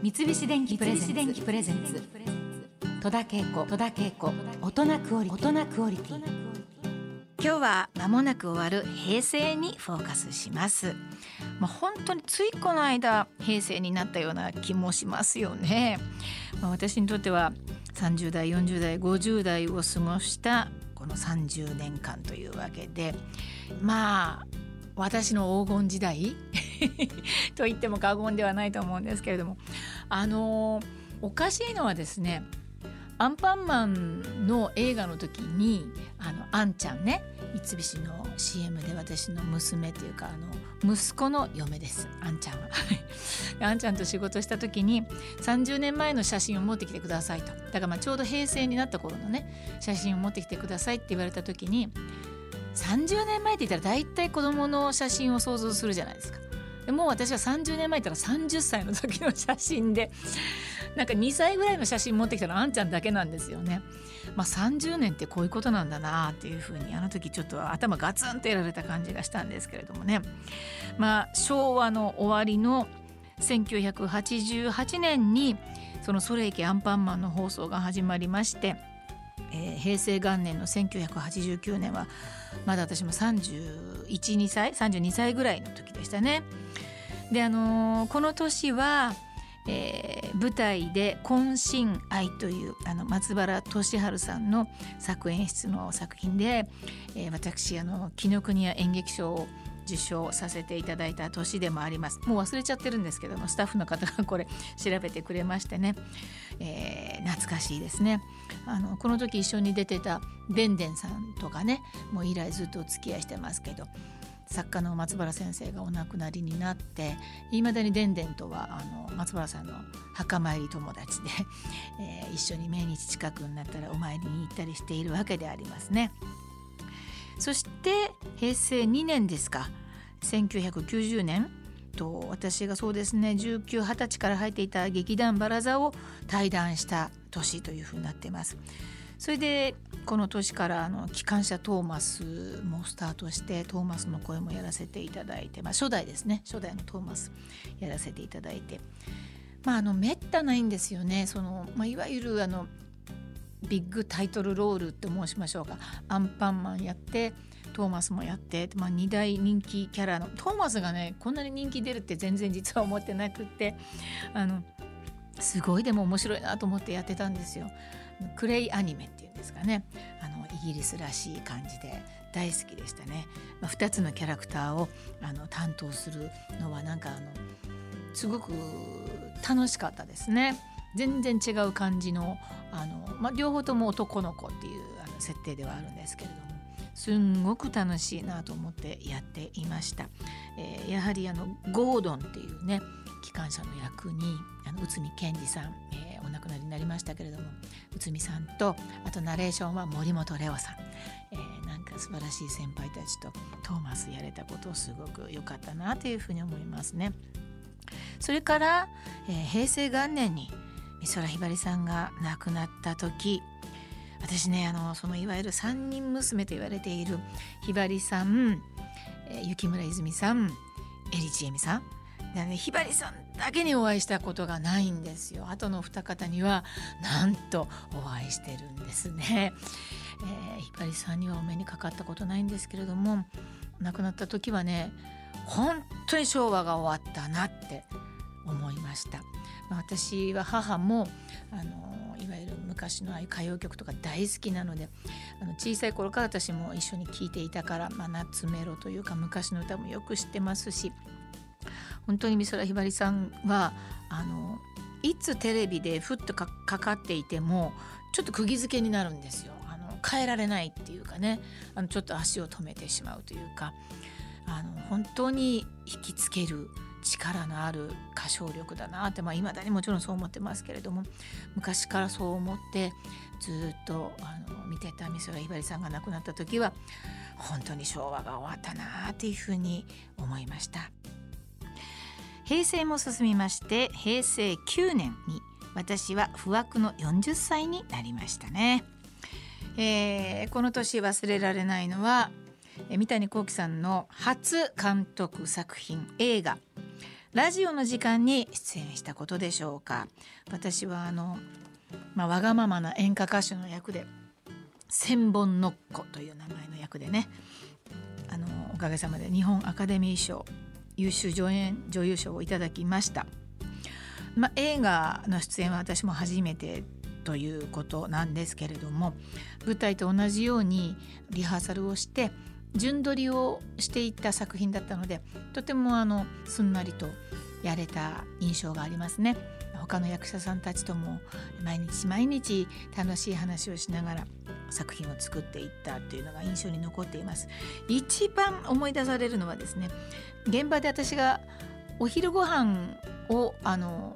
三菱電機プレゼンツ。戸田恵子戸田恵子。大人クオリ大人クオリティ。今日は間もなく終わる平成にフォーカスします。まあ、本当についこの間平成になったような気もしますよね、まあ、私にとっては30代40代50代を過ごしたこの30年間というわけで。まあ私の黄金時代 と言っても過言ではないと思うんですけれども。あのおかしいのはですねアンパンマンの映画の時にあのアンちゃんね三菱の CM で私の娘というかあの息子の嫁です。あんちゃんは。あんちゃんと仕事した時に30年前の写真を持ってきてくださいと。だからまあちょうど平成になった頃のね写真を持ってきてくださいって言われた時に30年前って言ったら大体子供の写真を想像するじゃないですか。もう私は30年前ったら30歳の時の写真でなんか2歳ぐらいの写真持ってきたのあんちゃんだけなんですよね。まあ、30年ってこういうことなんだなっていうふうにあの時ちょっと頭ガツンとやられた感じがしたんですけれどもね、まあ、昭和の終わりの1988年にその「ソレイケアンパンマン」の放送が始まりまして、えー、平成元年の1989年はまだ私も312歳32歳ぐらいの時でしたね。であのー、この年は、えー、舞台で「懇親愛」というあの松原俊治さんの作演出の作品で、えー、私あの紀ノ国屋演劇賞を受賞させていただいた年でもあります。もう忘れちゃってるんですけどもスタッフの方がこれ調べてくれましてね、えー、懐かしいですね。あのこの時一緒に出てたでんでんさんとかねもう以来ずっとお付き合いしてますけど作家の松原先生がお亡くなりになっていまだにでんでんとはあの松原さんの墓参り友達で、えー、一緒に命日近くになったらお参りに行ったりしているわけでありますね。そして平成2年ですか。1990年。と私がそうですね1920歳から入っていた劇団バラザを退団した年というふうになっています。それでこの年からあの機関車トーマスもスタートしてトーマスの声もやらせていただいて、まあ、初代ですね。初代のトーマスやらせていただいて。まああのめったないんですよね。その、まあ、いわゆるあのビッグタイトルロールって申しましょうか。アンパンマンやってトーマスもやって、まあ、2大人気キャラのトーマスがねこんなに人気出るって全然実は思ってなくってあのすごいでも面白いなと思ってやってたんですよ。クレイアニメっていうんですかねあのイギリスらしい感じで大好きでしたね。まあ、2つのキャラクターをあの担当するのはなんかあのすごく楽しかったですね。全然違う感じのあの、まあ、両方とも男の子っていうあの設定ではあるんですけれどもすんごく楽しいなと思ってやっていました。えー、やはりあのゴードンっていうね機関車の役にあの内海健二さん、えー、お亡くなりになりましたけれども内海さんとあとナレーションは森本レオさん、えー、なんか素晴らしい先輩たちとトーマスやれたことをすごく良かったなというふうに思いますね。それから、えー、平成元年に美空ひばりさんが亡くなった時私ねあのそのいわゆる三人娘と言われているひばりさん、えー、雪村泉さんえりちえみさん。で、ね、ひばりさんだけにお会いしたことがないんですよ。後の二方にはなんとお会いしてるんですね、えー、ひばりさんにはお目にかかったことないんですけれども亡くなった時はね本当に昭和が終わったなって思いました、私は母もあのいわゆる昔のああいう歌謡曲とか大好きなのであの小さい頃から私も一緒に聴いていたから、まあ、夏メロというか昔の歌もよく知ってますし本当に美空ひばりさんはあのいつテレビでふっとかかっていてもちょっと釘付けになるんですよ。あの変えられないっていうかねあのちょっと足を止めてしまうというかあの本当に引きつける力のある歌唱力だなってまあ未だにもちろんそう思ってますけれども昔からそう思ってずっとあの見てた美空ひばりさんが亡くなった時は本当に昭和が終わったなっていうふうに思いました。平成も進みまして平成9年に私は不惑の40歳になりましたね、えー、この年忘れられないのは三谷幸喜さんの初監督作品映画ラジオの時間に出演したことでしょうか。私はあの、まあ、わがままな演歌歌手の役で千本のっ子という名前の役でねあのおかげさまで日本アカデミー賞優秀助演女優賞をいただきました、まあ、映画の出演は私も初めてということなんですけれども舞台と同じようにリハーサルをして順取りをしていった作品だったのでとてもあのすんなりとやれた印象がありますね。他の役者さんたちとも毎日毎日楽しい話をしながら作品を作っていったというのが印象に残っています。一番思い出されるのはですね現場で私がお昼ご飯をあの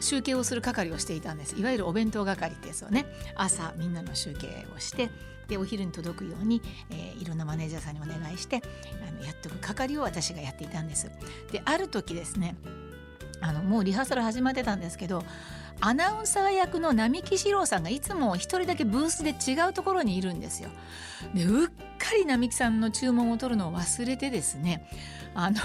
集計をする係をしていたんです。いわゆるお弁当係ですよね。朝みんなの集計をしてでお昼に届くように、えー、いろんなマネージャーさんにお願いしてあのやっておく係を私がやっていたんですである時ですねあのもうリハーサル始まってたんですけどアナウンサー役の並木史郎さんがいつも一人だけブースで違うところにいるんですよ。でうっかり並木さんの注文を取るのを忘れてですねあの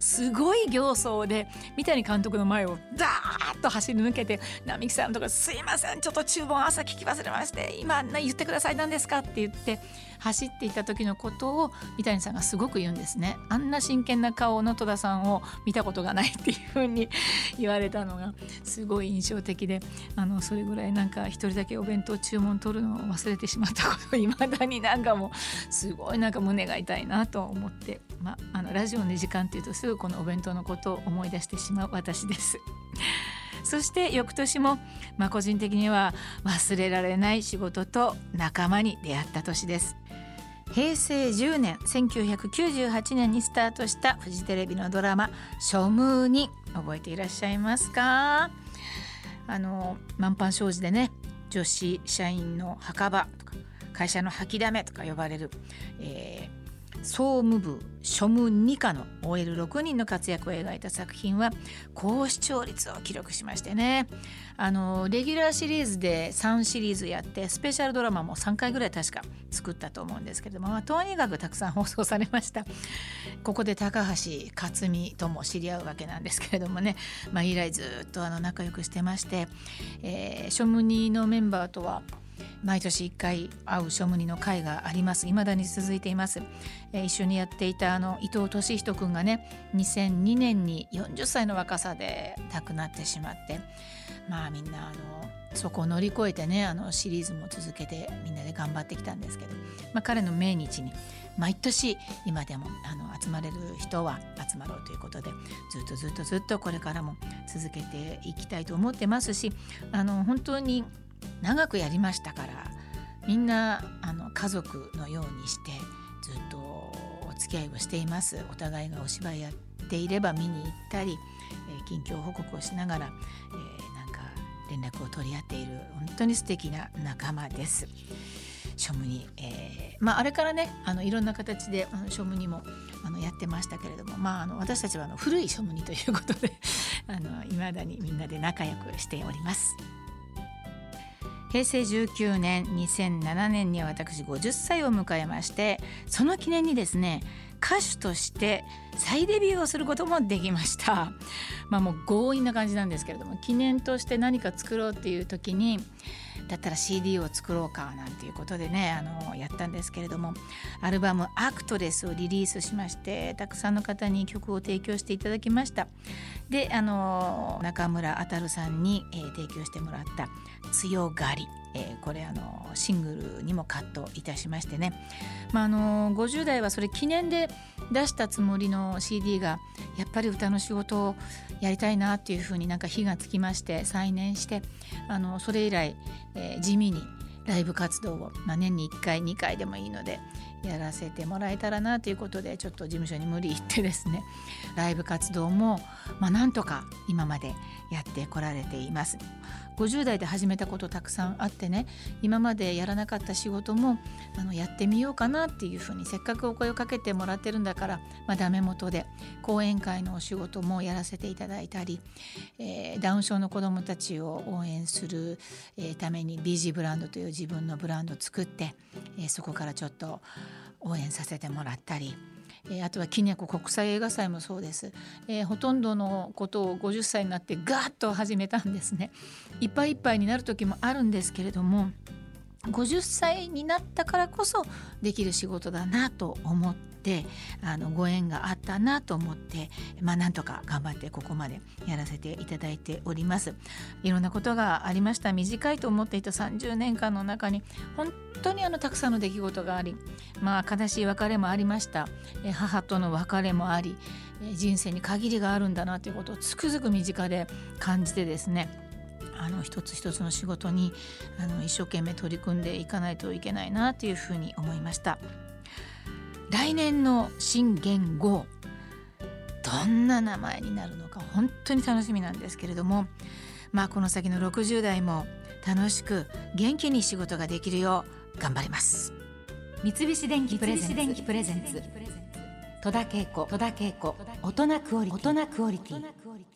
すごい形相で三谷監督の前をダーッと走り抜けて並木さんとか「すいませんちょっと注文朝聞き忘れまして今言ってください何ですか?」って言って走っていた時のことを三谷さんがすごく言うんですねあんな真剣な顔の戸田さんを見たことがないっていうふうに 言われたのがすごい印象的であのそれぐらいなんか一人だけお弁当注文取るのを忘れてしまったこといまだになんかもうすごいなんか胸が痛いなと思って、まあ、のラジオの時間っていうとすぐこのお弁当のことを思い出してしまう私です。そして翌年も、まあ、個人的には忘れられない仕事と仲間に出会った年です平成10年1998年にスタートしたフジテレビのドラマ「庶務に覚えていらっしゃいますか？あの満帆商事でね女子社員の墓場とか会社の吐きだめとか呼ばれる、えー総務部庶務2課の OL6 人の活躍を描いた作品は高視聴率を記録しましてね。あのレギュラーシリーズで3シリーズやってスペシャルドラマも3回ぐらい確か作ったと思うんですけれども、まあ、とにかくたくさん放送されました。ここで高橋克実とも知り合うわけなんですけれどもね、まあ、以来ずっとあの仲良くしてまして、えー、庶務2のメンバーとは毎年1回会う庶務にの会があります。未だに続いています、えー、一緒にやっていたあの伊藤俊人君がね2002年に40歳の若さで亡くなってしまってまあみんなあのそこを乗り越えてねあのシリーズも続けてみんなで頑張ってきたんですけど、まあ、彼の命日に毎年今でもあの集まれる人は集まろうということでずっとずっとずっとこれからも続けていきたいと思ってますしあの本当に長くやりましたからみんなあの家族のようにしてずっとお付き合いをしていますお互いがお芝居やっていれば見に行ったり、えー、近況報告をしながら、えー、なんか連絡を取り合っている本当に素敵な仲間です。庶務に、えーまあ、あれからねあのいろんな形であの庶務にもあのやってましたけれども、まあ、あの私たちはあの古い庶務にということで いまだにみんなで仲良くしております。平成19年2007年に私50歳を迎えましてその記念にですね歌手として再デビューをすることもできました。まあもう強引な感じなんですけれども記念として何か作ろうっていう時にだったら CD を作ろうかなんていうことでねあのやったんですけれどもアルバム「アクトレス」をリリースしましてたくさんの方に曲を提供していただきました。であの中村あさんに、えー、提供してもらった「強がり」えー、これあのシングルにもカットいたしましてね、まあ、あの50代はそれ記念で出したつもりの CD がやっぱり歌の仕事をやりたいなっていうふうになんか火がつきまして再燃してあのそれ以来、えー、地味にライブ活動を、まあ、年に1回2回でもいいのでやらせてもらえたらなということでちょっと事務所に無理言ってですねライブ活動も、まあ、なんとか今までやってこられています。50代で始めたことたくさんあってね今までやらなかった仕事もあのやってみようかなっていうふうにせっかくお声をかけてもらってるんだから、まあ、ダメ元で講演会のお仕事もやらせていただいたり、えー、ダウン症の子どもたちを応援する、え、ために BG ブランドという自分のブランドを作って、えー、そこからちょっと応援させてもらったり。えー、あとはキネコ国際映画祭もそうです、えー、ほとんどのことを50歳になってガーッと始めたんですね。いっぱいいっぱいになる時もあるんですけれども50歳になったからこそできる仕事だなと思ってあのご縁があったなと思ってまあなんとか頑張ってここまでやらせていただいております。いろんなことがありました。短いと思っていた30年間の中に本当にあのたくさんの出来事がありまあ悲しい別れもありました。母との別れもあり人生に限りがあるんだなということをつくづく身近で感じてですねあの一つ一つの仕事にあの一生懸命取り組んでいかないといけないなというふうに思いました。来年の新元号どんな名前になるのか本当に楽しみなんですけれどもまあこの先の60代も楽しく元気に仕事ができるよう頑張ります。三菱電機プレゼンツ。戸田恵子。大人クオリティ